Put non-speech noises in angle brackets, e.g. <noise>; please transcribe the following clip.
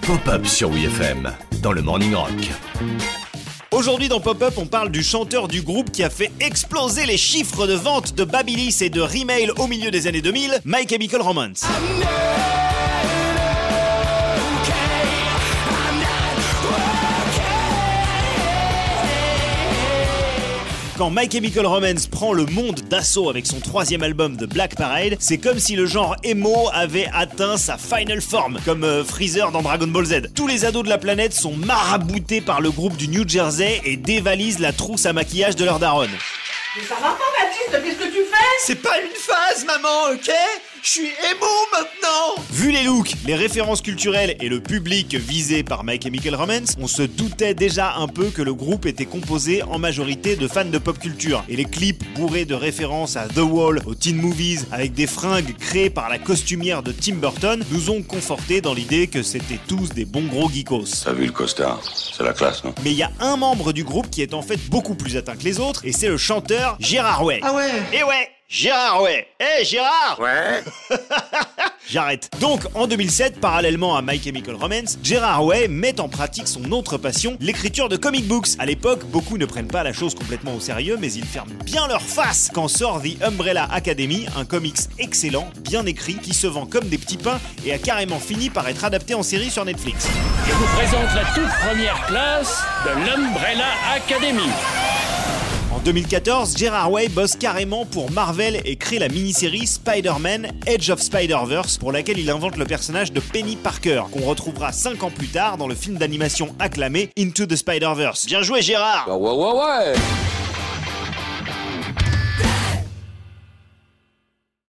Pop-up sur WFM dans le Morning Rock. Aujourd'hui dans Pop-Up, on parle du chanteur du groupe qui a fait exploser les chiffres de vente de Babyliss et de Remail au milieu des années 2000, My Chemical Romance. Quand My Chemical Romance prend le monde d'assaut avec son troisième album de Black Parade, c'est comme si le genre emo avait atteint sa final form, comme euh, Freezer dans Dragon Ball Z. Tous les ados de la planète sont maraboutés par le groupe du New Jersey et dévalisent la trousse à maquillage de leur daronne. Mais ça va pas, Baptiste, qu'est-ce que tu fais? C'est pas une phase, maman, ok? Je suis émo maintenant Les références culturelles et le public visé par My Chemical Romance, on se doutait déjà un peu que le groupe était composé en majorité de fans de pop culture. Et les clips bourrés de références à The Wall, aux teen movies, avec des fringues créées par la costumière de Tim Burton, nous ont conforté dans l'idée que c'était tous des bons gros geekos. T'as vu le costard? C'est la classe, non? Mais il y a un membre du groupe qui est en fait beaucoup plus atteint que les autres, et c'est le chanteur Gérard Way. Ah ouais Et ouais Gérard Way Eh Gérard Ouais <laughs> J'arrête. Donc, en 2007, parallèlement à My Chemical Romance, Gerard Way met en pratique son autre passion, l'écriture de comic books. À l'époque, beaucoup ne prennent pas la chose complètement au sérieux, mais ils ferment bien leur face quand sort The Umbrella Academy, un comics excellent, bien écrit, qui se vend comme des petits pains et a carrément fini par être adapté en série sur Netflix. Je vous présente la toute première classe de l'Umbrella Academy. En 2014, Gerard Way bosse carrément pour Marvel et crée la mini-série Spider-Man Edge of Spider-Verse pour laquelle il invente le personnage de Penny Parker qu'on retrouvera 5 ans plus tard dans le film d'animation acclamé Into the Spider-Verse. Bien joué Gérard ouais, ouais